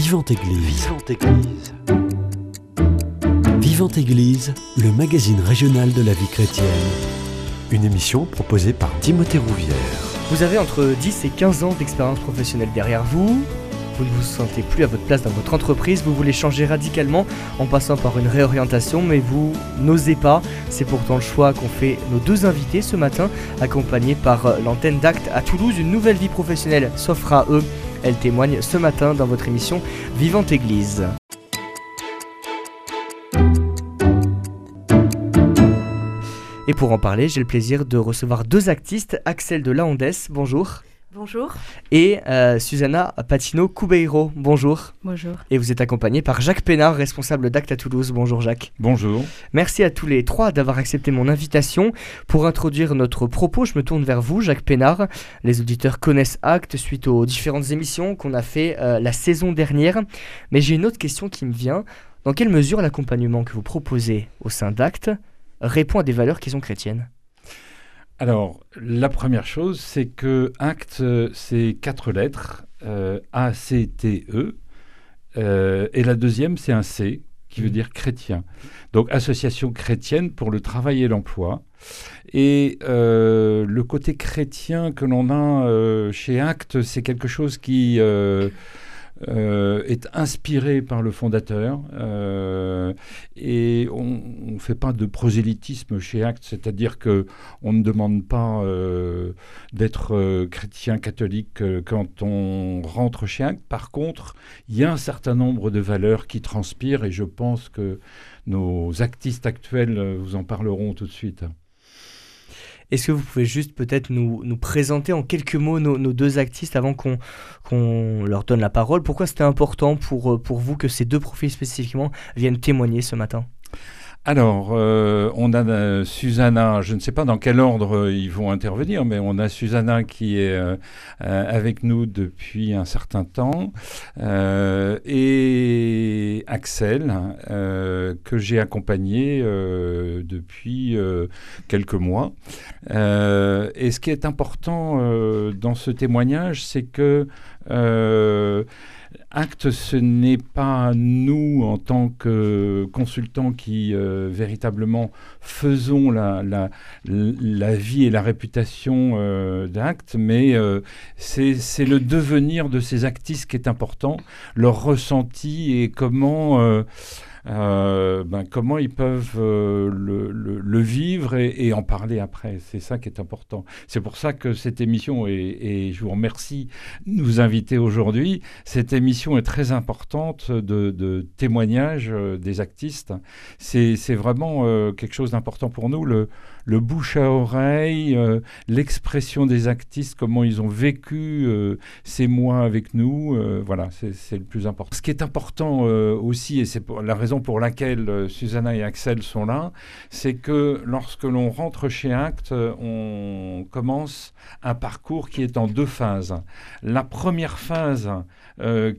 Vivante Église. Vivante Église. Vivante Église, le magazine régional de la vie chrétienne. Une émission proposée par Timothée Rouvière. Vous avez entre 10 et 15 ans d'expérience professionnelle derrière vous. Vous ne vous sentez plus à votre place dans votre entreprise, vous voulez changer radicalement en passant par une réorientation, mais vous n'osez pas. C'est pourtant le choix qu'ont fait nos deux invités ce matin, accompagnés par l'antenne d'Acte à Toulouse. Une nouvelle vie professionnelle s'offre à eux. Elle témoigne ce matin dans votre émission Vivante Église. Et pour en parler, j'ai le plaisir de recevoir deux actistes, Axel de Laondès, bonjour. Bonjour. Et euh, Susanna Patino Coubeiro, bonjour. Bonjour. Et vous êtes accompagné par Jacques Pénard, responsable d'Acte à Toulouse. Bonjour Jacques. Bonjour. Merci à tous les trois d'avoir accepté mon invitation. Pour introduire notre propos, je me tourne vers vous, Jacques Pénard. Les auditeurs connaissent Acte suite aux différentes émissions qu'on a fait euh, la saison dernière. Mais j'ai une autre question qui me vient. Dans quelle mesure l'accompagnement que vous proposez au sein d'Acte répond à des valeurs qui sont chrétiennes? Alors, la première chose, c'est que acte, c'est quatre lettres, euh, A-C-T-E, euh, et la deuxième, c'est un C, qui veut dire chrétien. Donc, association chrétienne pour le travail et l'emploi. Et euh, le côté chrétien que l'on a chez Acte, c'est quelque chose qui euh, est inspiré par le fondateur euh, et on ne fait pas de prosélytisme chez Acte, c'est-à-dire que on ne demande pas euh, d'être chrétien catholique quand on rentre chez Acte. Par contre, il y a un certain nombre de valeurs qui transpirent et je pense que nos actistes actuels vous en parleront tout de suite. Est-ce que vous pouvez juste peut-être nous, présenter en quelques mots nos, deux actistes avant qu'on leur donne la parole? Pourquoi c'était important euh, pour vous que ces deux profils spécifiquement viennent témoigner ce matin? Alors, euh, on a euh, Susanna, je ne sais pas dans quel ordre euh, ils vont intervenir, mais on a Susanna qui est avec nous depuis un certain temps, et Axel, que j'ai accompagné depuis quelques mois. et ce qui est important dans ce témoignage, c'est que Acte, ce n'est pas nous, en tant que consultants, qui euh, véritablement faisons la, la, vie et la réputation euh, d'Acte, mais euh, c'est le devenir de ces actistes qui est important, leur ressenti et comment euh, ben, comment ils peuvent euh, le, vivre et, en parler après? C'est ça qui est important. C'est pour ça que cette émission, et, je vous remercie de nous inviter aujourd'hui, cette émission est très importante de, de témoignage euh, des actistes. C'est vraiment quelque chose d'important pour nous. Le bouche à oreille, euh, l'expression des actistes, comment ils ont vécu euh, ces mois avec nous. Euh, voilà, c'est le plus important. Ce qui est important aussi, et c'est la raison pour laquelle Susanna et Axel sont là, c'est que lorsque l'on rentre chez Act, on commence un parcours qui est en deux phases. La première phase,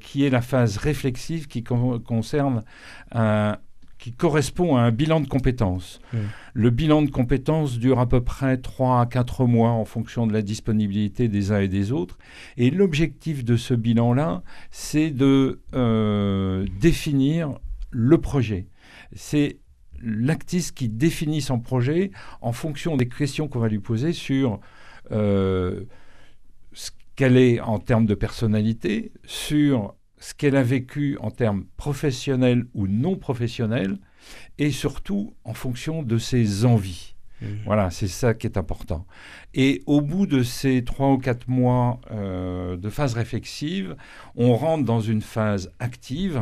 qui est la phase réflexive, qui concerne un qui correspond à un bilan de compétences. Mmh. Le bilan de compétences dure à peu près 3 à 4 mois en fonction de la disponibilité des uns et des autres. Et l'objectif de ce bilan-là, c'est de euh, définir le projet. C'est l'actiste qui définit son projet en fonction des questions qu'on va lui poser sur euh, ce qu'elle est en termes de personnalité, sur ce qu'elle a vécu en termes professionnels ou non professionnels, et surtout en fonction de ses envies. Mmh. Voilà, c'est ça qui est important. Et au bout de ces trois ou quatre mois euh, de phase réflexive, on rentre dans une phase active.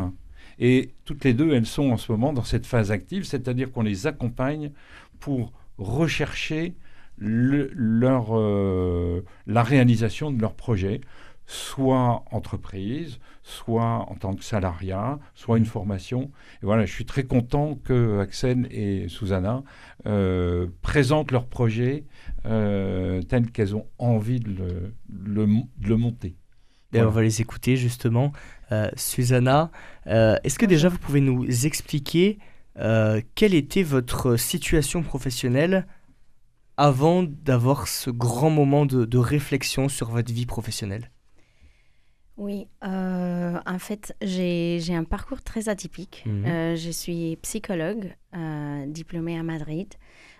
Et toutes les deux, elles sont en ce moment dans cette phase active, c'est-à-dire qu'on les accompagne pour rechercher leur, euh, la réalisation de leur projet, soit entreprise, soit en tant que salariat, soit une formation. Et voilà, je suis très content que Axel et Susanna euh, présentent leur projet euh, tel qu'elles ont envie de le, monter. Et on va les écouter justement. Euh, Susanna, est-ce que déjà vous pouvez nous expliquer quelle était votre situation professionnelle avant d'avoir ce grand moment de réflexion sur votre vie professionnelle? Oui, euh, en fait, j'ai un parcours très atypique. Mhm. Euh, je suis psychologue, euh, diplômée à Madrid,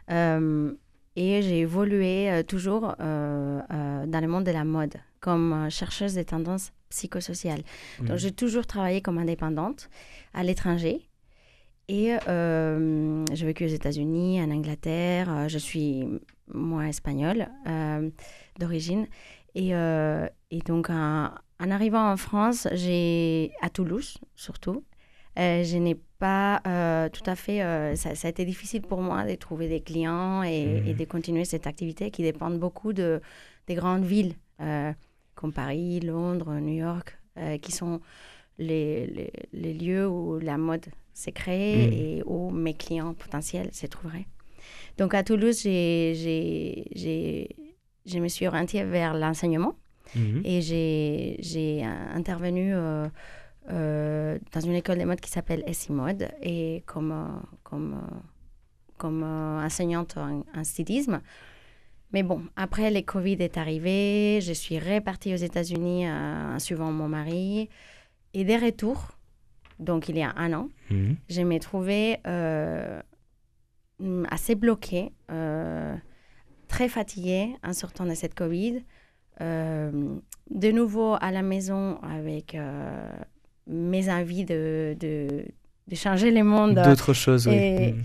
et j'ai évolué toujours dans le monde de la mode comme chercheuse des tendances psychosociales. Mhm. Donc, j'ai toujours travaillé comme indépendante à l'étranger. Et j'ai vécu aux États-Unis, en Angleterre. Je suis, moi, espagnole d'origine. Et, et donc, en, en arrivant en France, j'ai à Toulouse surtout, euh, je n'ai pas euh, tout à fait. euh, ça, ça a été difficile pour moi de trouver des clients et, Mhm. et de continuer cette activité qui dépend beaucoup de, des grandes villes comme Paris, Londres, New York, qui sont les, les, les lieux où la mode s'est créée Mhm. et où mes clients potentiels se trouveraient. Donc à Toulouse, j'ai, j'ai, j'ai, je me suis orientée vers l'enseignement. Mhm. Et j'ai, intervenu euh, euh, dans une école de mode qui s'appelle SI Mode et comme, euh, comme, comme enseignante en, en stylisme. Mais bon, après, le Covid est arrivé, je suis repartie aux États-Unis en suivant mon mari. Et des retours, donc il y a un an, Mhm. je euh, mm, assez bloquée, très fatiguée en sortant de cette Covid. Euh, de nouveau à la maison avec euh, mes envies de, de, de changer le monde. D'autres choses, oui. et- Mhm.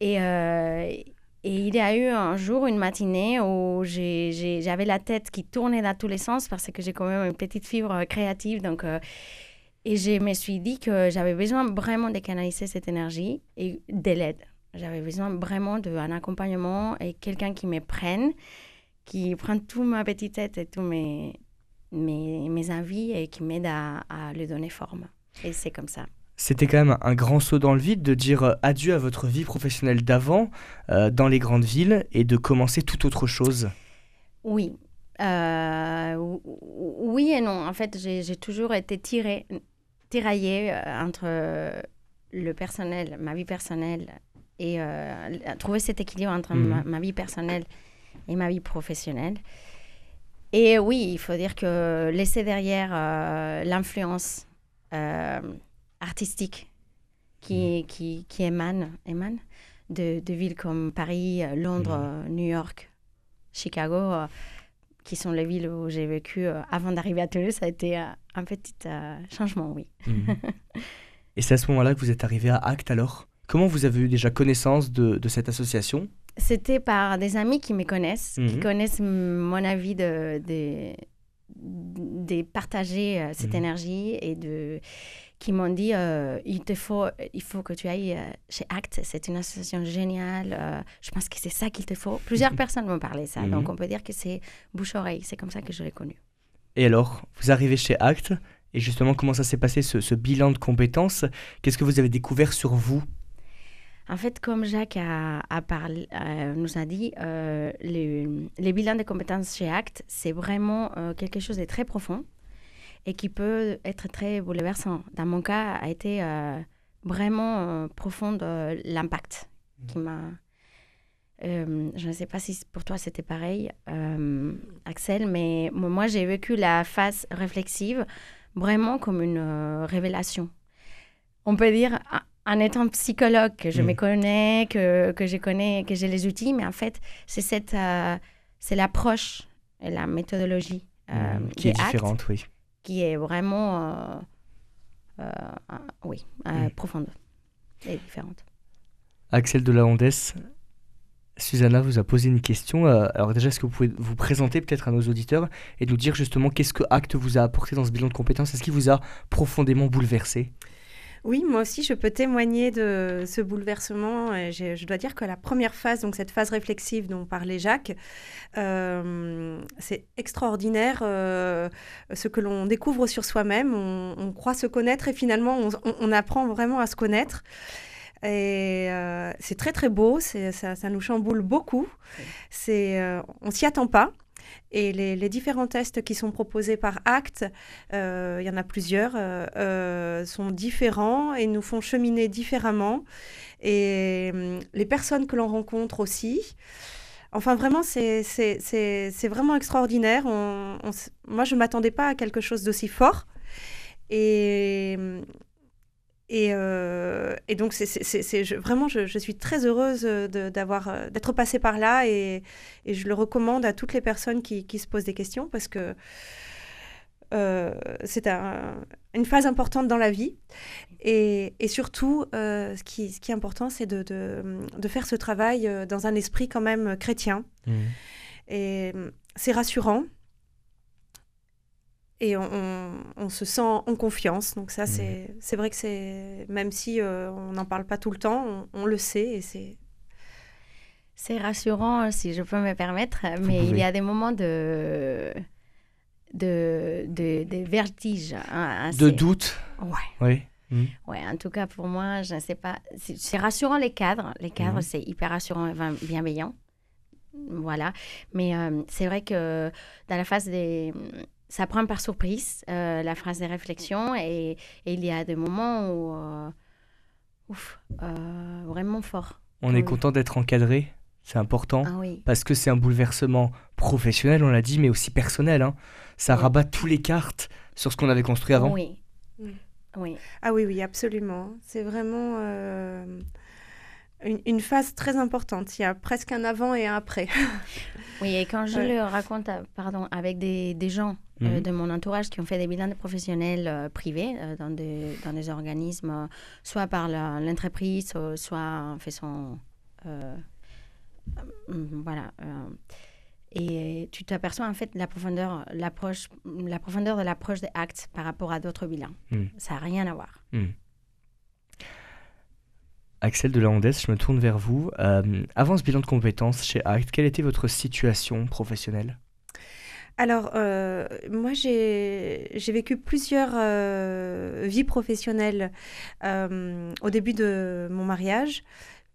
Et, euh, et il y a eu un jour, une matinée, où j'avais la tête qui tournait dans tous les sens parce que j'ai quand même une petite fibre créative. Donc, euh, et je me suis dit que j'avais besoin vraiment de canaliser cette énergie et de l'aide. J'avais besoin vraiment d'un accompagnement et quelqu'un qui me prenne, qui prenne toute ma petite tête et tous mes, mes, mes envies et qui m'aide à, à lui donner forme. Et c'est comme ça. C'était quand même un grand saut dans le vide de dire euh, adieu à votre vie professionnelle d'avant euh, dans les grandes villes et de commencer toute autre chose. Oui. Euh, ou- ou- oui et non. En fait, j'ai toujours été tirée, tiraillée entre le personnel, ma vie personnelle, et euh, trouver cet équilibre entre Mhm. ma, ma vie personnelle et ma vie professionnelle. Et oui, il faut dire que laisser derrière euh, l'influence euh, artistique qui, qui, qui émane, émane de, de villes comme Paris, Londres, euh, New York, Chicago, euh, qui sont les villes où j'ai vécu avant d'arriver à Toulouse, ça a été un petit changement, oui. Et c'est à ce moment-là que vous êtes arrivé à Acte alors? Comment vous avez eu déjà connaissance de, de cette association? C'était par des amis qui me connaissent, qui Mhm. connaissent mon avis de, de, de partager euh, cette Mhm. énergie et de qui m'ont dit euh, il te faut il faut que tu ailles euh, chez Act c'est une association géniale euh, je pense que c'est ça qu'il te faut plusieurs personnes m'ont parlé ça Mhm. donc on peut dire que c'est bouche oreille c'est comme ça que je l'ai connu Et alors, vous arrivez chez Acte et justement comment ça s'est passé ce, ce bilan de compétences? Qu'est-ce que vous avez découvert sur vous? En fait, comme Jacques a, a parlé, euh, nous a dit, euh, les, les bilans de compétences chez ACT, c'est vraiment euh, quelque chose de très profond et qui peut être très bouleversant. Dans mon cas, a été euh, vraiment profond l'impact qui m'a... Je ne sais pas si pour toi c'était pareil, Axel, mais mo- moi j'ai vécu la phase réflexive vraiment comme une révélation. On peut dire, en- étant psychologue, que je Mm. me connais, que, que je connais, que j'ai les outils, mais en fait, c'est cette, euh, c'est l'approche et la méthodologie euh, Mmh, qui est actes différente, oui. qui est vraiment, euh, euh, euh, oui, euh, Mm. profonde et différente. Axel de la Hondesse, Susanna vous a posé une question. Euh, alors déjà, est-ce que vous pouvez vous présenter peut-être à nos auditeurs et nous dire justement qu'est-ce que Acte vous a apporté dans ce bilan de compétences? Est-ce qu'il vous a profondément bouleversé? Oui, moi aussi, je peux témoigner de ce bouleversement. Et Je, dois dire que la première phase, donc cette phase réflexive dont parlait Jacques, euh, c'est extraordinaire euh, ce que l'on découvre sur soi-même. On, on croit se connaître et finalement, on, on- on apprend vraiment à se connaître. Et euh, c'est très très beau, ça, ça nous chamboule beaucoup. C'est, euh, on s'y attend pas. Et les, différents tests qui sont proposés par Act, euh, il y en a plusieurs, euh, euh, sont différents et nous font cheminer différemment. Et hum, les personnes que l'on rencontre aussi. enfin, vraiment, c'est vraiment extraordinaire. Moi, je ne m'attendais pas à quelque chose d'aussi fort. Et, et, euh, et, donc, c'est vraiment, je, je, suis très heureuse d'avoir d'être passée par là et, et, je le recommande à toutes les personnes qui, qui se posent des questions parce que euh, c'est un, une phase importante dans la vie. Et, et surtout, euh, ce, qui, ce, qui, est important, c'est de, de, de, faire ce travail euh, dans un esprit quand même chrétien. Mmh. Et c'est rassurant. Et on, on, se sent en confiance. Donc ça, mmh. c'est vrai que c'est... Même si on n'en parle pas tout le temps, on, on le sait et c'est... C'est rassurant, si je peux me permettre, mais il y a des moments de de, de, de vertige. Hein, de doute Ouais. Oui. Hmm. Ouais, en tout cas, pour moi, je ne sais pas. C'est rassurant les cadres. Les cadres, hmm. c'est hyper rassurant et bienveillant. Voilà. Mais euh, c'est vrai que dans la phase des. Ça prend par surprise, euh, la phase des réflexions. Et, il y a des moments où. Euh, ouf, vraiment fort. On est content d'être encadré. C'est important. Ah oui. Parce que c'est un bouleversement professionnel, on l'a dit, mais aussi personnel. Hein ça rabat tous les cartes sur ce qu'on avait construit avant. Oui. Mm. oui. Ah oui, oui, absolument. C'est vraiment euh, une, phase très importante. Il y a presque un avant et un après. oui, et quand je le raconte pardon, avec des, des gens euh, mhm. de mon entourage qui ont fait des bilans de professionnels euh, privés dans, des, dans des organismes, soit par l'entreprise, soit fait son... voilà et tu t'aperçois en fait la profondeur, l'approche, la profondeur de l'approche des actes par rapport à d'autres bilans. Hmm. Ça n'a rien à voir. Hmm. Axel de la je me tourne vers vous. Euh, avant ce bilan de compétences chez ACT, quelle était votre situation professionnelle? Alors, euh, moi, j'ai vécu plusieurs euh, vies professionnelles au début de mon mariage,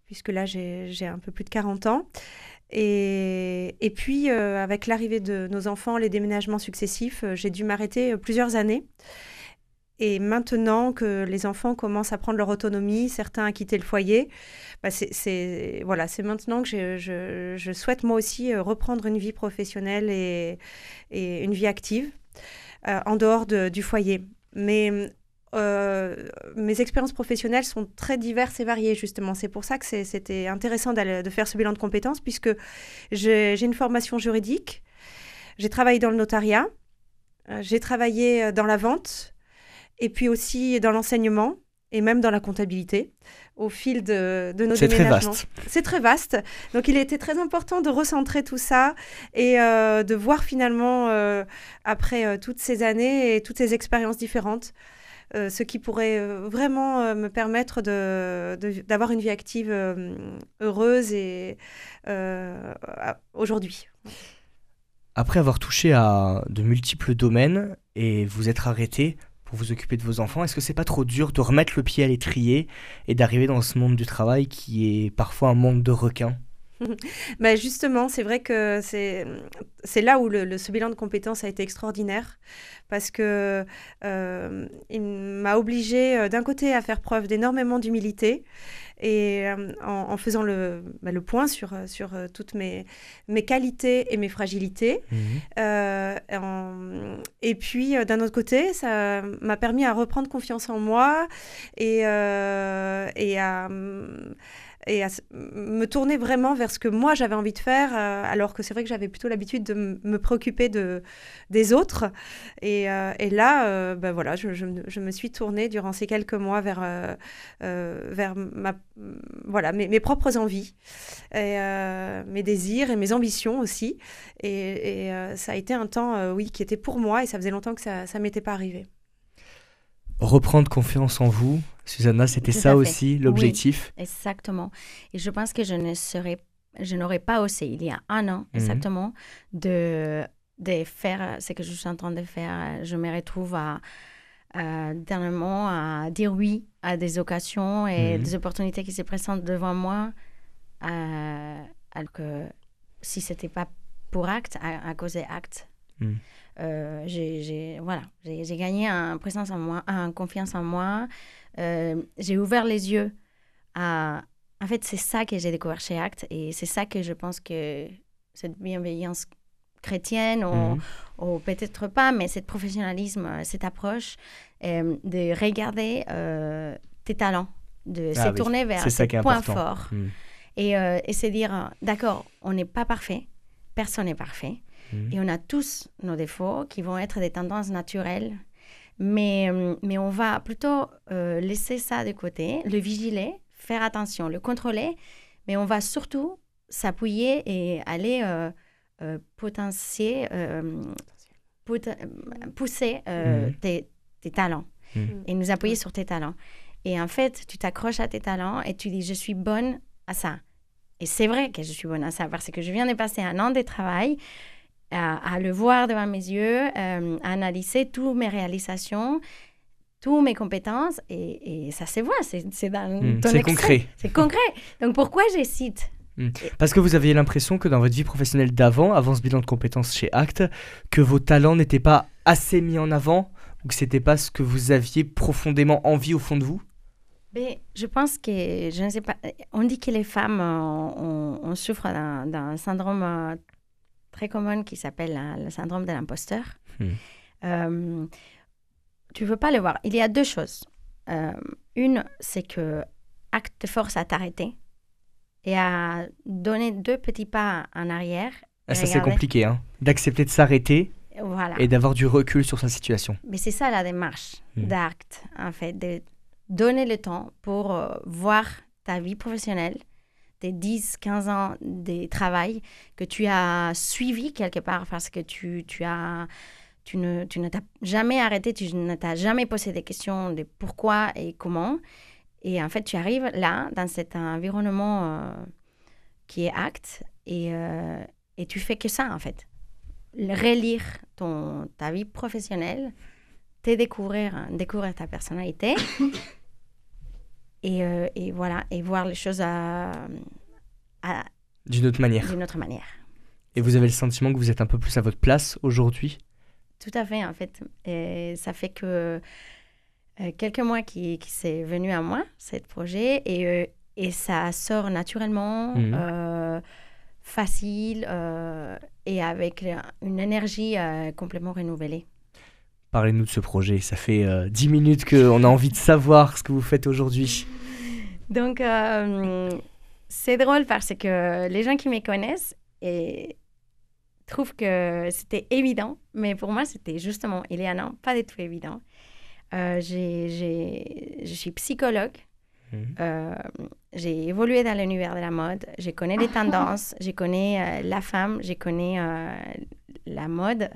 puisque là, j'ai un peu plus de 40 ans. Et, puis, avec l'arrivée de nos enfants, les déménagements successifs, j'ai dû m'arrêter plusieurs années. Et maintenant que les enfants commencent à prendre leur autonomie, certains à quitter le foyer, bah c'est voilà, maintenant que je, souhaite moi aussi reprendre une vie professionnelle et, une vie active en dehors de, du foyer. Mais euh, mes expériences professionnelles sont très diverses et variées, justement. C'est pour ça que c'était intéressant de faire ce bilan de compétences, puisque j'ai une formation juridique, j'ai travaillé dans le notariat, euh, j'ai travaillé euh, dans la vente, et puis aussi dans l'enseignement, et même dans la comptabilité, au fil de, de nos déménagements. C'est très vaste. Donc il était très important de recentrer tout ça et de voir finalement, après toutes ces années et toutes ces expériences différentes, euh, ce qui pourrait euh, vraiment euh, me permettre d'avoir de, une vie active heureuse et aujourd'hui. Après avoir touché à de multiples domaines et vous être arrêté pour vous occuper de vos enfants, est-ce que c'est pas trop dur de remettre le pied à l'étrier et d'arriver dans ce monde du travail qui est parfois un monde de requins? bah justement, c'est vrai que c'est là où le, ce bilan de compétences a été extraordinaire parce que euh, il m'a obligé euh, d'un côté à faire preuve d'énormément d'humilité et euh, en, faisant le, bah, le, point sur, sur toutes mes, mes qualités et mes fragilités. Mmh. et puis d'un autre côté, ça m'a permis à reprendre confiance en moi et, et à et à me tourner vraiment vers ce que moi j'avais envie de faire, euh, alors que c'est vrai que j'avais plutôt l'habitude de me préoccuper de, des autres. Et, euh, et là, ben voilà, je, je, me suis tournée durant ces quelques mois vers, vers ma, voilà, mes, mes propres envies, mes désirs et mes ambitions aussi. Et, et ça a été un temps, oui, qui était pour moi, et ça faisait longtemps que ça ne m'était pas arrivé. Reprendre confiance en vous, Susanna, c'était ça aussi l'objectif? Exactement. Et je pense que je ne serais, je n'aurais pas osé il y a un an mhm. exactement de, de faire ce que je suis en train de faire. Je me retrouve à, dernièrement à dire oui à des occasions et mhm. des opportunités qui se présentent devant moi, alors que si c'était pas pour acte, à, cause des actes. Mhm. Euh, j'ai voilà, j'ai gagné en présence en moi, en confiance en moi. Euh, j'ai ouvert les yeux à. En fait, c'est ça que j'ai découvert chez Act et c'est ça que je pense que cette bienveillance chrétienne ou, ou peut-être pas, mais cet professionnalisme, cette approche de regarder tes talents, de Ah se oui, tourner vers tes points important. forts Mm. et, euh, et se dire, euh, d'accord, on n'est pas parfait, personne n'est parfait, Mhm. et on a tous nos défauts qui vont être des tendances naturelles, mais, euh, mais on va plutôt euh, laisser ça de côté, le vigiler, faire attention, le contrôler, mais on va surtout s'appuyer et aller euh, euh, potentier, pot- pousser euh, Mhm. tes, tes talents Mhm. et nous appuyer sur tes talents. Et en fait, tu t'accroches à tes talents et tu dis, je suis bonne à ça. Et c'est vrai que je suis bonne à ça parce que je viens de passer un an de travail à, à le voir devant mes yeux, euh, à analyser toutes mes réalisations, toutes mes compétences et, et ça se voit, c'est dans Mm, ton c'est concret. C'est concret. Donc pourquoi j'hésite? Parce que vous aviez l'impression que dans votre vie professionnelle d'avant, avant ce bilan de compétences chez Act, que vos talents n'étaient pas assez mis en avant ou que c'était pas ce que vous aviez profondément envie au fond de vous? Mais je pense que, je ne sais pas, on dit que les femmes, on, on souffre d'un d'un syndrome euh, très commun qui s'appelle le syndrome de l'imposteur. Hmm. Euh, tu ne veux pas le voir. Il y a deux choses. Euh, une, c'est que acte te force à t'arrêter et à donner deux petits pas en arrière. Ah, Ça c'est compliqué, hein d'accepter de s'arrêter Voilà. et d'avoir du recul sur sa situation. Mais c'est ça la démarche Mm. d'acte, en fait, de donner le temps pour euh, voir ta vie professionnelle, tes 10, 15 ans de travail que tu as suivi quelque part parce que tu, tu as... Tu ne, tu t'as jamais arrêté, tu ne t'as jamais posé des questions de pourquoi et comment. Et en fait, tu arrives là, dans cet environnement euh, qui est acte, et, euh, et tu fais que ça, en fait. Relire ton, ta vie professionnelle, te découvrir, découvrir ta personnalité, et, euh, et voilà, et voir les choses à- à- D'une autre manière. d'une autre manière. Et vous avez le sentiment que vous êtes un peu plus à votre place aujourd'hui? Tout à fait, en fait. Et ça fait que euh, quelques mois qui, qui c'est venu à moi, ce projet, et, euh, et ça sort naturellement, euh, facile, et avec une énergie complètement renouvelée. Parlez-nous de ce projet. Ça fait euh, 10 minutes qu'on a envie de savoir ce que vous faites aujourd'hui. Donc, euh, c'est drôle parce que les gens qui me connaissent et trouvent que c'était évident, mais pour moi, c'était justement, il y a un an, pas du tout évident. Euh, j'ai- j'ai- je suis psychologue. Mhm. Euh, j'ai évolué dans l'univers de la mode. Je connais les tendances. Je connais euh, la femme. Je connais la mode.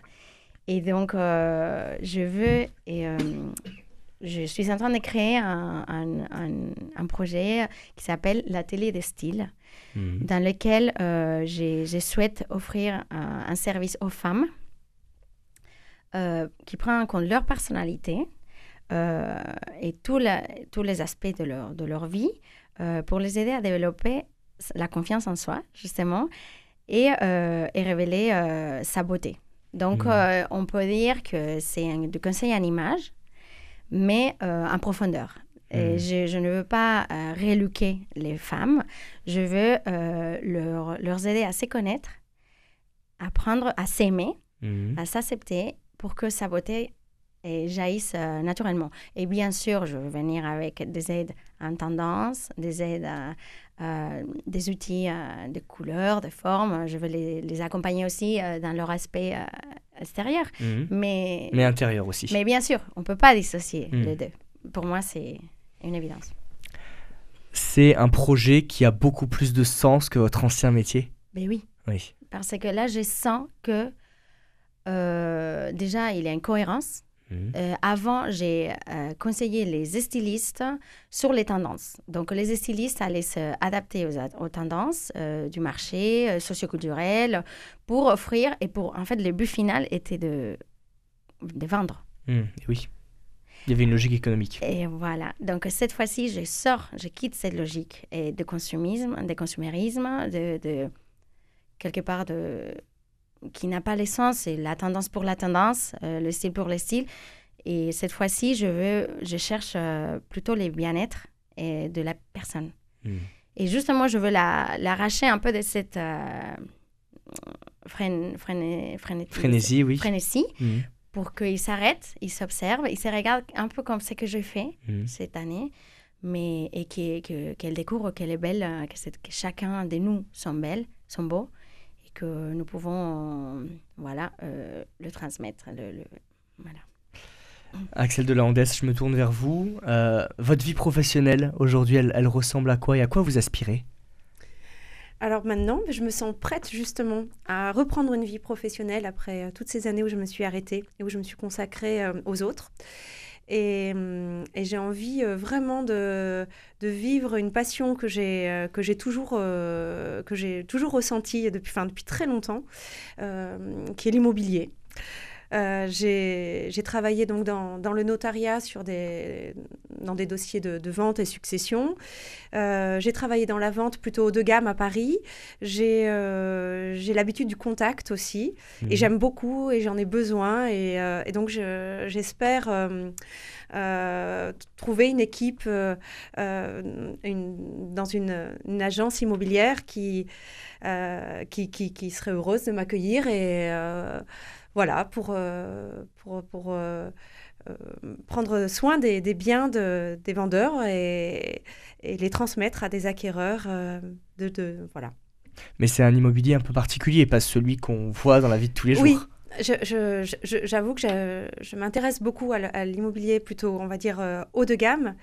Et donc, euh, je veux et euh, je suis en train de créer un, un- un- un projet qui s'appelle l'atelier des styles, Mhm. dans lequel euh, je souhaite offrir un, service aux femmes euh, qui prend en compte leur personnalité euh, et tout la- tous les aspects de leur, de leur vie pour les aider à développer la confiance en soi, justement, et, et révéler sa beauté. Donc, Mhm. euh, on peut dire que c'est un- du conseil en image, mais euh, en profondeur. Et Mhm. je, je ne veux pas euh, rééduquer les femmes, je veux euh, leur, leur aider à se connaître, apprendre à s'aimer, Mhm. à s'accepter pour que sa beauté jaillisse naturellement. Et bien sûr, je veux venir avec des aides en tendance, des aides, euh, euh, des outils euh, de couleurs, de formes. Je veux les, les accompagner aussi euh, dans leur aspect euh, extérieur. Mhm. Mais, Mais intérieur aussi. mais bien sûr, on ne peut pas dissocier Mm. les deux. Pour moi, c'est une évidence. C'est un projet qui a beaucoup plus de sens que votre ancien métier? Mais oui, Oui. parce que là, je sens que déjà, il y a une cohérence. Mhm. Euh, avant, j'ai euh, conseillé les stylistes sur les tendances. Donc, les stylistes allaient s'adapter aux, aux tendances euh, du marché socioculturel pour offrir et pour, en fait, le but final était de, de vendre. Mhm. Oui. Il y avait une logique économique. Et voilà. Donc, cette fois-ci, je sors, je quitte cette logique et de consumisme, de consumérisme, de, de quelque part de qui n'a pas l'essence, c'est la tendance pour la tendance, euh, le style pour le style. Et cette fois-ci, je veux, je cherche euh, plutôt les bien-être et de la personne. Mhm. Et justement, je veux la- l'arracher un peu de cette, euh, frénésie, oui. frénésie mhm. pour qu'ils s'arrêtent, ils s'observent, ils se regardent un peu comme ce que j'ai fait mhm. cette année, mais et qu'elles que, découvrent qu'elle est belle, que, que, chacun de nous sont belles, sont beaux, que nous pouvons voilà, le transmettre. Le, voilà. Axel de la je me tourne vers vous. Euh, votre vie professionnelle aujourd'hui, elle, ressemble à quoi et à quoi vous aspirez? Alors maintenant, je me sens prête justement à reprendre une vie professionnelle après euh, toutes ces années où je me suis arrêtée et où je me suis consacrée euh, aux autres. Et, j'ai envie vraiment de, vivre une passion que j'ai que j'ai toujours que j'ai toujours ressentie depuis très longtemps, qui est l'immobilier. Euh, j'ai travaillé donc dans, dans, le notariat sur des, dans des dossiers de, de vente et succession. Euh, j'ai travaillé dans la vente plutôt haut de gamme à Paris. J'ai euh, l'habitude du contact aussi. Et mhm. j'aime beaucoup et j'en ai besoin. Et, euh, et donc j'espère trouver une équipe une, dans une, une, agence immobilière qui, qui, qui, qui, serait heureuse de m'accueillir et voilà, pour, euh, pour, pour euh, euh, prendre soin des, des biens de, des vendeurs et, et, les transmettre à des acquéreurs. de, de, voilà. Mais c'est un immobilier un peu particulier, pas celui qu'on voit dans la vie de tous les jours. Oui, j'avoue que je, m'intéresse beaucoup à l'immobilier plutôt, on va dire, haut de gamme.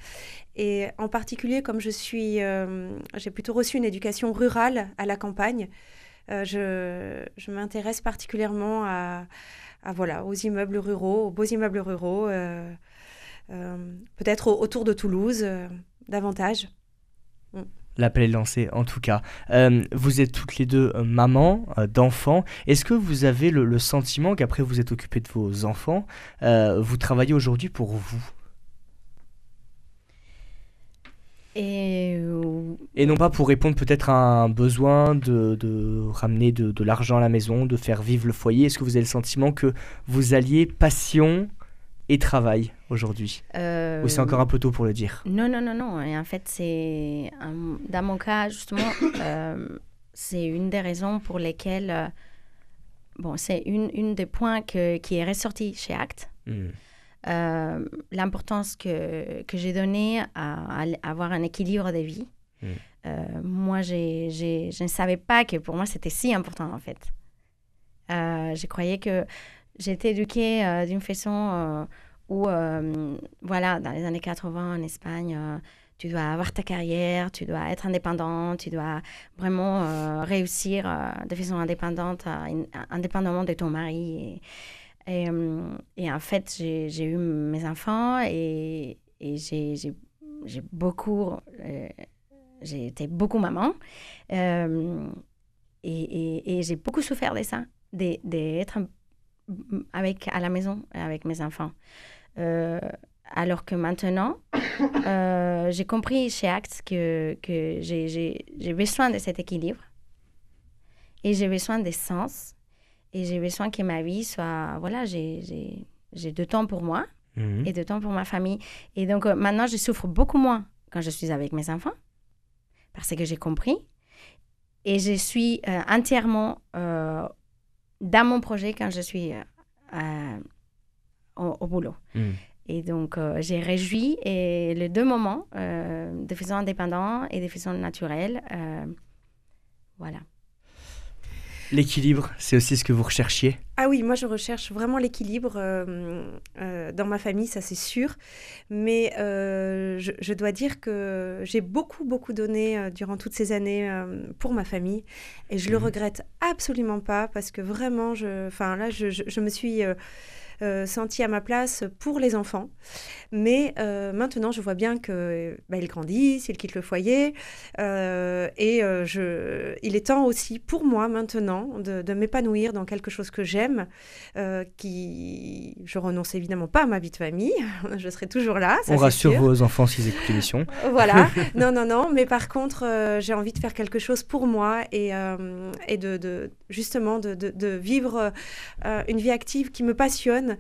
Et en particulier, comme je suis, j'ai plutôt reçu une éducation rurale à la campagne. Euh, je, m'intéresse particulièrement à, voilà, aux immeubles ruraux, aux beaux immeubles ruraux, euh, euh, peut-être autour de Toulouse, davantage. Mm. L'appel est lancé en tout cas. vous êtes toutes les deux mamans d'enfants. Est-ce que vous avez le sentiment qu'après vous êtes occupé de vos enfants, vous travaillez aujourd'hui pour vous? Et, et non pas pour répondre peut-être à un besoin de, de ramener de, de l'argent à la maison, de faire vivre le foyer. Est-ce que vous avez le sentiment que vous alliez passion et travail aujourd'hui? Ou c'est encore un peu tôt pour le dire? Non, non, non, non. Et en fait, c'est dans mon cas, justement, euh, c'est une des raisons pour lesquelles... Euh, bon, c'est une, une des points que, qui est ressorti chez ACT. Hmm. Euh, l'importance que, que j'ai donnée à, avoir un équilibre de vie. Mm. Euh, moi, je ne savais pas que pour moi, c'était si important, en fait. Euh, je croyais que j'étais éduquée d'une façon où, voilà, dans les années 80 en Espagne, tu dois avoir ta carrière, tu dois être indépendant, tu dois vraiment réussir de façon indépendante, indépendamment de ton mari. Et, et, euh, et en fait, j'ai eu mes enfants et, j'ai beaucoup. Euh, j'ai été beaucoup maman. Euh, et, j'ai beaucoup souffert de ça, d'être avec, à la maison avec mes enfants. alors que maintenant, j'ai compris chez Acts que, que j'ai besoin de cet équilibre et j'ai besoin de sens et j'ai besoin que ma vie soit. Voilà, j'ai de temps pour moi mhm. et de temps pour ma famille. Et donc euh, maintenant, je souffre beaucoup moins quand je suis avec mes enfants parce que j'ai compris. Et je suis euh, entièrement euh, dans mon projet quand je suis au, boulot. Mhm. Et donc, j'ai réjoui et les deux moments, de façon indépendante et de façon naturelle. voilà. L'équilibre, c'est aussi ce que vous recherchiez Ah oui, moi je recherche vraiment l'équilibre euh, euh, dans ma famille, ça c'est sûr. Mais euh, je, dois dire que j'ai beaucoup, beaucoup donné durant toutes ces années pour ma famille. Et je le mhm. regrette absolument pas parce que vraiment, je, là, je, je me suis euh, senti à ma place pour les enfants. Mais euh, maintenant, je vois bien que bah, grandissent, ils quittent le foyer. Euh, et je, il est temps aussi pour moi maintenant de, m'épanouir dans quelque chose que j'aime. qui, je renonce évidemment pas à ma vie de famille. je serai toujours là. On rassure vos enfants s'ils écoutent l'émission. voilà. non, non, non. Mais par contre, j'ai envie de faire quelque chose pour moi et, et de, de, justement de, de vivre une vie active qui me passionne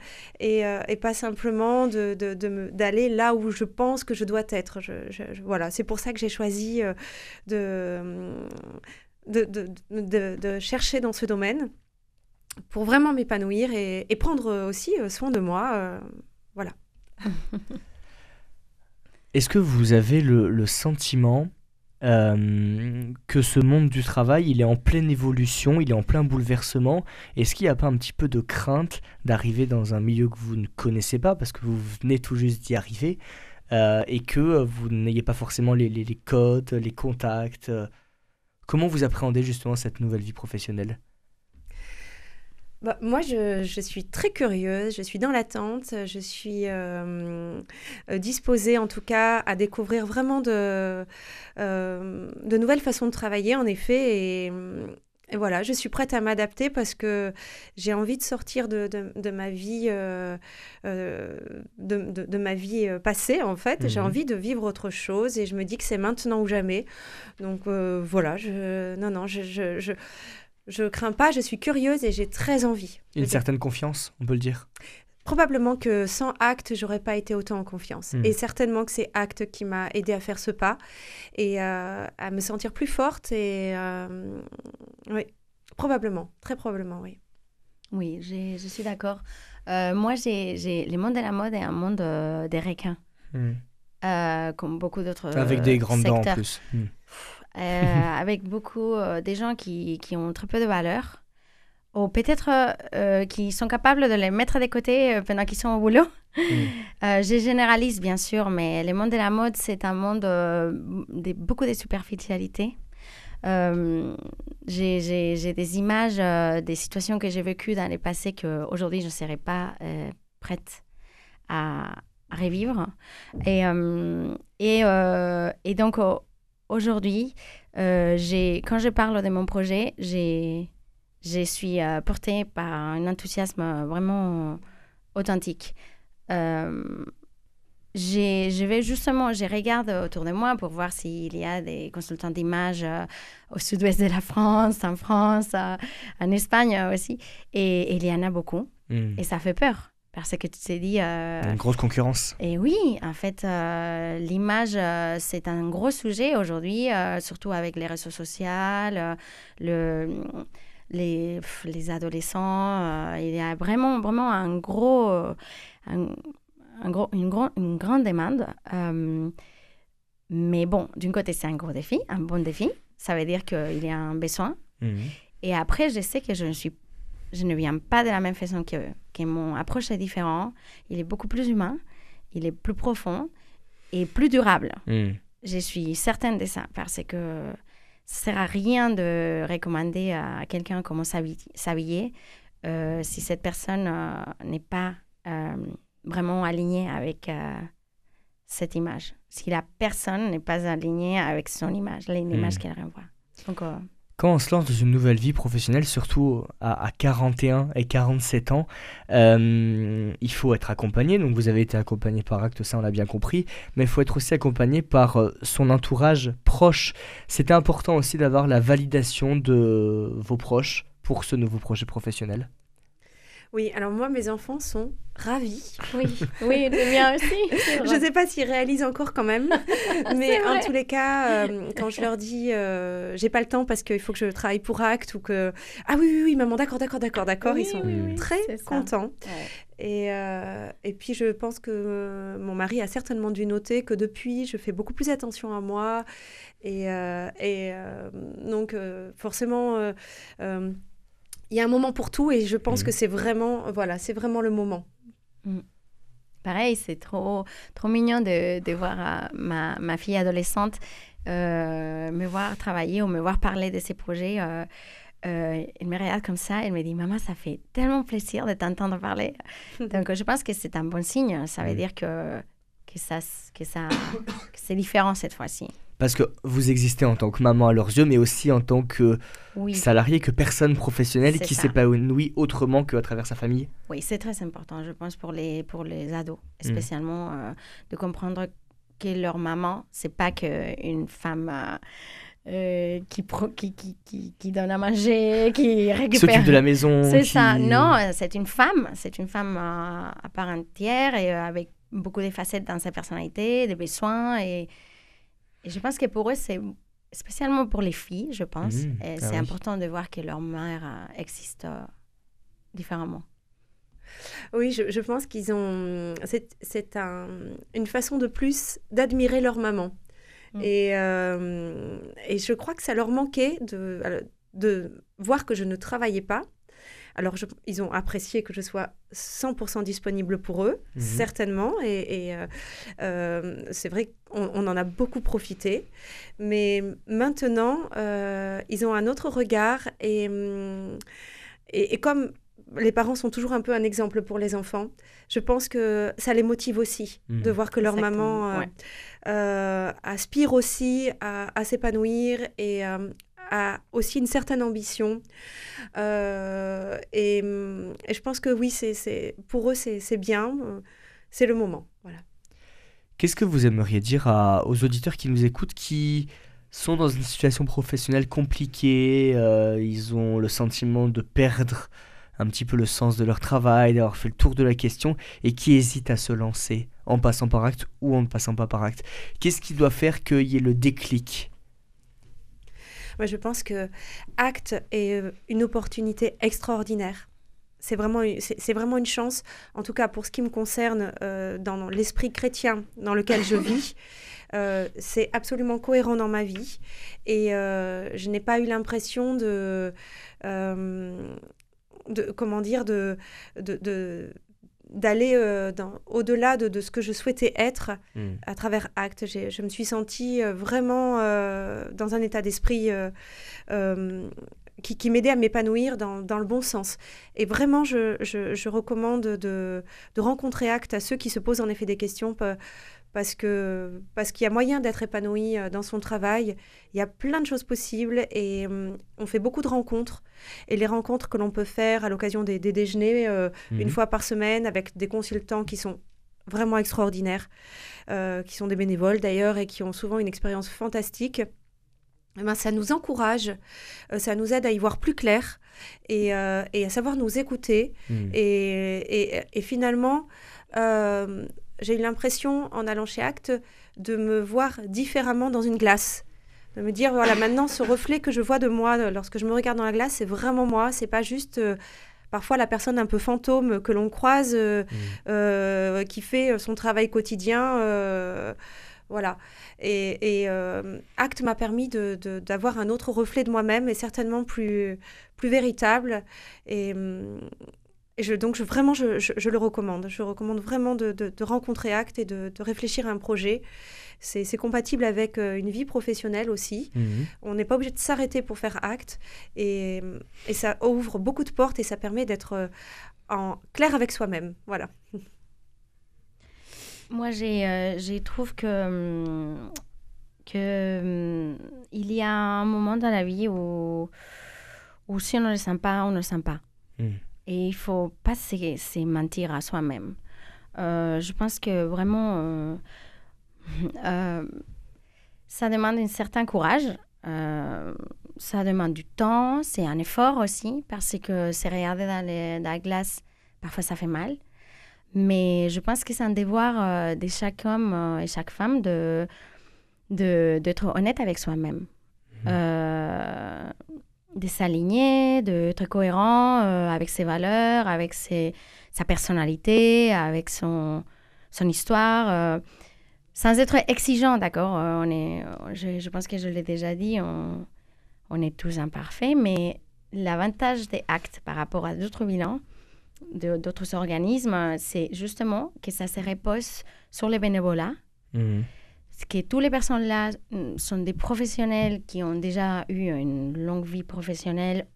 euh, et, pas simplement d'aller de, là où je pense que je dois être. voilà, c'est pour ça que j'ai choisi euh, de de, de, de, de, chercher dans ce domaine pour vraiment m'épanouir et, prendre aussi soin de moi. voilà. Est-ce que vous avez le sentiment euh, que ce monde du travail, il est en pleine évolution, il est en plein bouleversement. Est-ce qu'il n'y a pas un petit peu de crainte d'arriver dans un milieu que vous ne connaissez pas, parce que vous venez tout juste d'y arriver, euh, et que vous n'ayez pas forcément les, codes, les contacts euh, Comment vous appréhendez justement cette nouvelle vie professionnelle? Bah, moi, je, je, suis très curieuse, je suis dans l'attente, je suis euh, euh, disposée en tout cas à découvrir vraiment de, euh, de nouvelles façons de travailler, en effet. Et, et voilà, je suis prête à m'adapter parce que j'ai envie de sortir de, de, de ma vie, euh, euh, de, de, ma vie passée en fait. J'ai Mhm. envie de vivre autre chose et je me dis que c'est maintenant ou jamais. Donc euh, voilà, je, non, non, je, je, je, je crains pas, je suis curieuse et j'ai très envie. Une certaine confiance, on peut le dire? Probablement que sans acte, j'aurais pas été autant en confiance. Mm. Et certainement que c'est acte qui m'a aidé à faire ce pas et euh, à me sentir plus forte. Et euh, oui, probablement, très probablement, oui. Oui, je suis d'accord. Euh, moi, j'ai, le monde de la mode est un monde euh, des requins, euh, comme beaucoup d'autres Avec des grandes dents en secteurs. plus. Hmm. Euh, avec beaucoup euh, des gens qui, qui ont très peu de valeur, ou peut-être euh, qui sont capables de les mettre de côté pendant qu'ils sont au boulot. Euh, je généralise bien sûr, mais le monde de la mode, c'est un monde euh, de beaucoup de superficialité. J'ai, des images, des situations que j'ai vécues dans le passé qu'aujourd'hui je ne serais pas prête à, à revivre. Et, et, et donc aujourd'hui, euh, quand je parle de mon projet, je suis euh, portée par un enthousiasme vraiment authentique. Euh, je vais justement, je regarde autour de moi pour voir s'il y a des consultants d'image euh, au sud-ouest de la France, en France, euh, en Espagne aussi. Et, et il y en a beaucoup. Hmm. Et ça fait peur. Parce que tu t'es dit. euh, Une grosse concurrence. et oui, en fait, euh, l'image, euh, c'est un gros sujet aujourd'hui, surtout avec les réseaux sociaux, le, les, les adolescents. il y a vraiment, vraiment un gros, un, un gros, une, gros- une grande demande. Mais bon, d'un côté, c'est un gros défi, un bon défi. Ça veut dire qu'il y a un besoin. Hmm. Et après, je sais que je ne suis, je ne viens pas de la même façon que, que mon approche est différente. Il est beaucoup plus humain, il est plus profond et plus durable. Hmm. Je suis certaine de ça parce que ça sert à rien de recommander à quelqu'un comment s'habi- s'habiller euh, si cette personne euh, n'est pas euh, vraiment alignée avec cette image. Si la personne n'est pas alignée avec son image, l'image Mm. qu'elle renvoie. Donc, Quand on se lance dans une nouvelle vie professionnelle, surtout à, à 41 et 47 ans, euh, il faut être accompagné. Donc vous avez été accompagné par Acte, ça on l'a bien compris, mais il faut être aussi accompagné par euh, son entourage proche. C'était important aussi d'avoir la validation de vos proches pour ce nouveau projet professionnel. Oui, alors moi, mes enfants sont ravis. oui, oui, le mien aussi. Je ne sais pas s'ils réalisent encore quand même, mais en tous les cas, euh, quand je leur dis euh, j'ai pas le temps parce qu'il faut que je travaille pour Acte ou que ah oui oui oui maman d'accord d'accord d'accord d'accord ils sont très contents Ouais. et euh, et puis je pense que euh, mon mari a certainement dû noter que depuis je fais beaucoup plus attention à moi et et donc forcément il y a un moment pour tout et je pense Mhm. que c'est vraiment voilà c'est vraiment le moment. Pareil, c'est trop, trop mignon de, de voir euh, ma, ma fille adolescente euh, me voir travailler ou me voir parler de ses projets. euh, euh, elle me regarde comme ça, elle me dit Maman, ça fait tellement plaisir de t'entendre parler. Donc, je pense que c'est un bon signe. Ça veut Mm. dire que, que, ça, que, ça, que c'est différent cette fois-ci. Parce que vous existez en tant que maman à leurs yeux, mais aussi en tant que Oui, salarié, que personne professionnelle qui s'épanouit autrement qu'à travers sa famille. oui c'est très important, je pense, pour les, pour les ados, Mm. spécialement, euh, de comprendre que leur maman, c'est pas qu'une femme. euh, euh, qui, pro- qui, qui, qui, qui donne à manger, qui récupère. s'occupe de la maison. C'est ça. Non, c'est une femme. C'est une femme euh, à part entière et euh, avec beaucoup de facettes dans sa personnalité, des besoins. Et je pense que pour eux, c'est spécialement pour les filles, je pense. Mmh. Et Ah c'est oui. important de voir que leur mère euh, existe euh, différemment. Oui, je, je pense qu'ils ont. C'est, c'est un- une façon de plus d'admirer leur maman. Mm. Et, euh, et je crois que ça leur manquait de, de voir que je ne travaillais pas. Alors, je- ils ont apprécié que je sois 100% disponible pour eux, Mhm. certainement. Et, et, euh, euh, c'est vrai qu'on on en a beaucoup profité. Mais maintenant, euh, ils ont un autre regard. Et, hum, et, et comme les parents sont toujours un peu un exemple pour les enfants, je pense que ça les motive aussi Mhm. de voir que leur Exactement, maman euh, ouais. euh, aspire aussi à, à s'épanouir et euh, a aussi une certaine ambition. Euh, et, hum, et je pense que oui, c'est, pour eux, c'est, bien. C'est le moment. Voilà. Qu'est-ce que vous aimeriez dire aux auditeurs qui nous écoutent qui sont dans une situation professionnelle compliquée, euh, ils ont le sentiment de perdre un petit peu le sens de leur travail, d'avoir fait le tour de la question et qui hésitent à se lancer en passant par acte ou en ne passant pas par acte? Qu'est-ce qui doit faire qu'il y ait le déclic? Moi, je pense que Acte est euh, une opportunité extraordinaire. C'est vraiment, une- c'est vraiment une chance, en tout cas pour ce qui me concerne, euh, dans l'esprit chrétien dans lequel je vis. Euh, c'est absolument cohérent dans ma vie et euh, je n'ai pas eu l'impression de, de, comment dire, de, de, de- d'aller euh, au-delà de, de ce que je souhaitais être à travers Acte. Je me suis sentie euh, vraiment euh, dans un état d'esprit qui, qui m'aidait à m'épanouir dans, dans le bon sens. Et vraiment, je, je- je recommande de, de rencontrer Acte à ceux qui se posent en effet des questions parce que parce qu'il y a moyen d'être épanoui euh, dans son travail. Il y a plein de choses possibles et hum, on fait beaucoup de rencontres. Et les rencontres que l'on peut faire à l'occasion des, des déjeuners euh, une fois par semaine avec des consultants qui sont vraiment extraordinaires, euh, qui sont des bénévoles d'ailleurs et qui ont souvent une expérience fantastique. Eh ben, ça nous encourage, euh, ça nous aide à y voir plus clair et, euh, et à savoir nous écouter. Mhm. Et, et- et finalement, euh, j'ai eu l'impression, en allant chez Acte, de me voir différemment dans une glace. De me dire, voilà, maintenant, ce reflet que je vois de moi lorsque je me regarde dans la glace, c'est vraiment moi. C'est pas juste euh, parfois la personne un peu fantôme que l'on croise, euh, euh, qui fait son travail quotidien. euh, voilà. Et, et, Acte m'a permis de- de- d'avoir un autre reflet de moi-même et certainement plus, plus véritable. Et, hum, et je, donc, je, vraiment, je, je- je le recommande. Je recommande vraiment de, de- de rencontrer Acte et de, de réfléchir à un projet. C'est compatible avec euh, une vie professionnelle aussi. Mhm. On n'est pas obligé de s'arrêter pour faire acte. Et, et ça ouvre beaucoup de portes et ça permet d'être euh, en clair avec soi-même. Voilà. Moi, j'ai, euh, je trouve que, hum, que hum, il y a un moment dans la vie où, où si on ne le sent pas, on ne le sent pas. Mm. Et il faut pas se, se mentir à soi-même. Euh, je pense que vraiment, euh, euh, ça demande un certain courage. Ça demande du temps, c'est un effort aussi, parce que c'est regarder dans, les- dans la glace, parfois ça fait mal. Mais je pense que c'est un devoir de chaque homme et chaque femme de, d'être honnête avec soi-même. Euh, de s'aligner, d'être cohérent euh, avec ses valeurs, avec sa personnalité, avec son, histoire, euh, sans être exigeant, d'accord Euh, on est, je, pense que je l'ai déjà dit, on, est tous imparfaits, mais l'avantage des actes par rapport à d'autres bilans, d'autres organismes, c'est justement que ça se repose sur les bénévolats, Mhm. C'est que toutes les personnes là mm, sont des professionnels qui ont déjà eu une longue vie professionnelle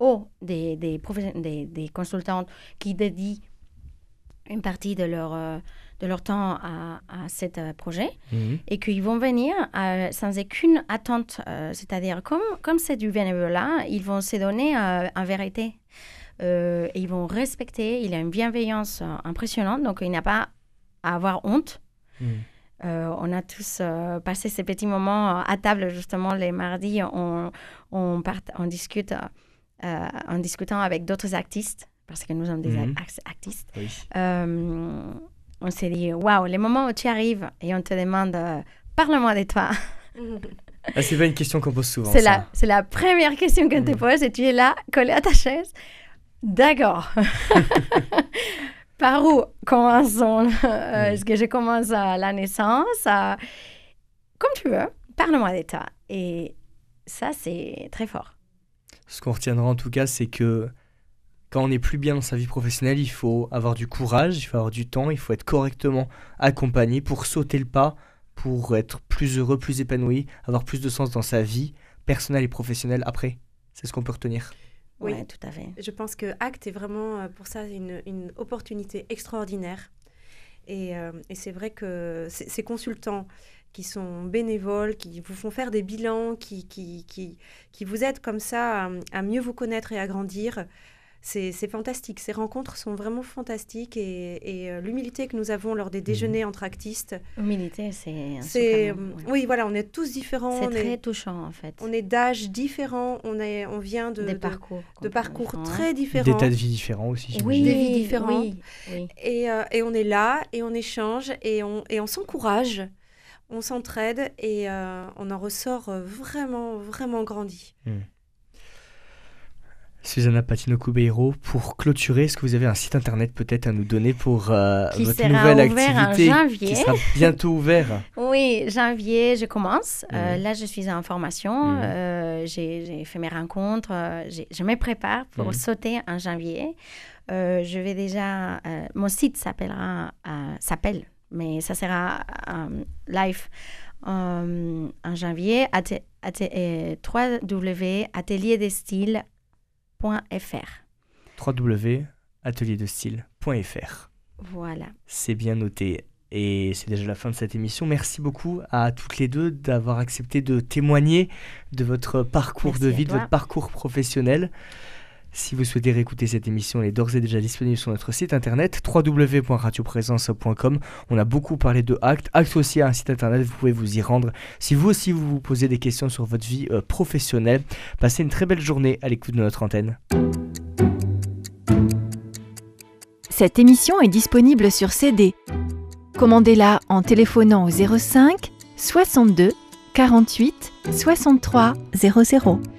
ou des, des, des, des consultantes qui dédient une partie de leur, euh, de leur temps à, à ce projet Mhm. et qu'ils vont venir euh, sans aucune attente. euh, C'est-à-dire, comme comme c'est du bénévolat, ils vont se donner euh, en vérité. Euh, et ils vont respecter, il a une bienveillance euh, impressionnante, donc il n'a pas à avoir honte. Mhm. Euh, on a tous euh, passé ces petits moments euh, à table, justement, les mardis, on, on, part- on discute en discutant avec d'autres artistes, parce que nous sommes des Mhm. artistes. Oui. On s'est dit, waouh, les moments où tu arrives et on te demande, parle-moi de toi. Ah, c'est pas une question qu'on pose souvent. C'est la, c'est la première question qu'on te Mm. pose et tu es là, collé à ta chaise. D'accord. Par où commençons Euh, Mm. Est-ce que je commence à la naissance à- Comme tu veux, parle-moi d'état. Et ça, c'est très fort. Ce qu'on retiendra en tout cas, c'est que quand on n'est plus bien dans sa vie professionnelle, il faut avoir du courage, il faut avoir du temps, il faut être correctement accompagné pour sauter le pas, pour être plus heureux, plus épanoui, avoir plus de sens dans sa vie personnelle et professionnelle après. C'est ce qu'on peut retenir. Oui. Tout à fait. Je pense que ACT est vraiment euh, pour ça une, une opportunité extraordinaire. Et, euh, et c'est vrai que ces ces consultants qui sont bénévoles, qui vous font faire des bilans, qui, qui, qui, qui vous aident comme ça à, à mieux vous connaître et à grandir, c'est fantastique. Ces rencontres sont vraiment fantastiques et, et, euh, l'humilité que nous avons lors des déjeuners entre actistes, Humilité, c'est super mot, ouais. Oui, voilà, on est tous différents. C'est on très est, touchant, en fait. on est d'âge différents, on, est, on vient de, Des de- parcours. de parcours différents. très Des différents. tas de vie différents aussi. Oui. Des vies différentes. Oui, oui. Et, euh, et on est là, et on échange, et on, et on s'encourage, on s'entraide, et euh, on en ressort euh, vraiment, vraiment grandi. Susanna Patino Cubeiro, pour clôturer, est-ce que vous avez un site internet peut-être à nous donner pour euh, votre nouvelle en activité janvier. qui sera bientôt ouvert? Oui, janvier, je commence. Euh, là, je suis en formation. Mhm. Euh, j'ai fait mes rencontres. euh, je me prépare pour Mhm. sauter en janvier. Je vais déjà. mon site s'appellera. s'appelle, mais ça sera live en janvier. At, at, euh, www.atelierdesstyle.fr. www.atelierdestyle.fr. Voilà. C'est bien noté. Et c'est déjà la fin de cette émission. Merci beaucoup à toutes les deux d'avoir accepté de témoigner de votre parcours Merci de vie, de votre parcours professionnel. Si vous souhaitez réécouter cette émission, elle est d'ores et déjà disponible sur notre site internet www.radioprésence.com. On a beaucoup parlé de Act. Act aussi a un site internet, vous pouvez vous y rendre. Si vous aussi vous vous posez des questions sur votre vie euh, professionnelle, passez une très belle journée à l'écoute de notre antenne. Cette émission est disponible sur CD. Commandez-la en téléphonant au 05 62 48 63 00.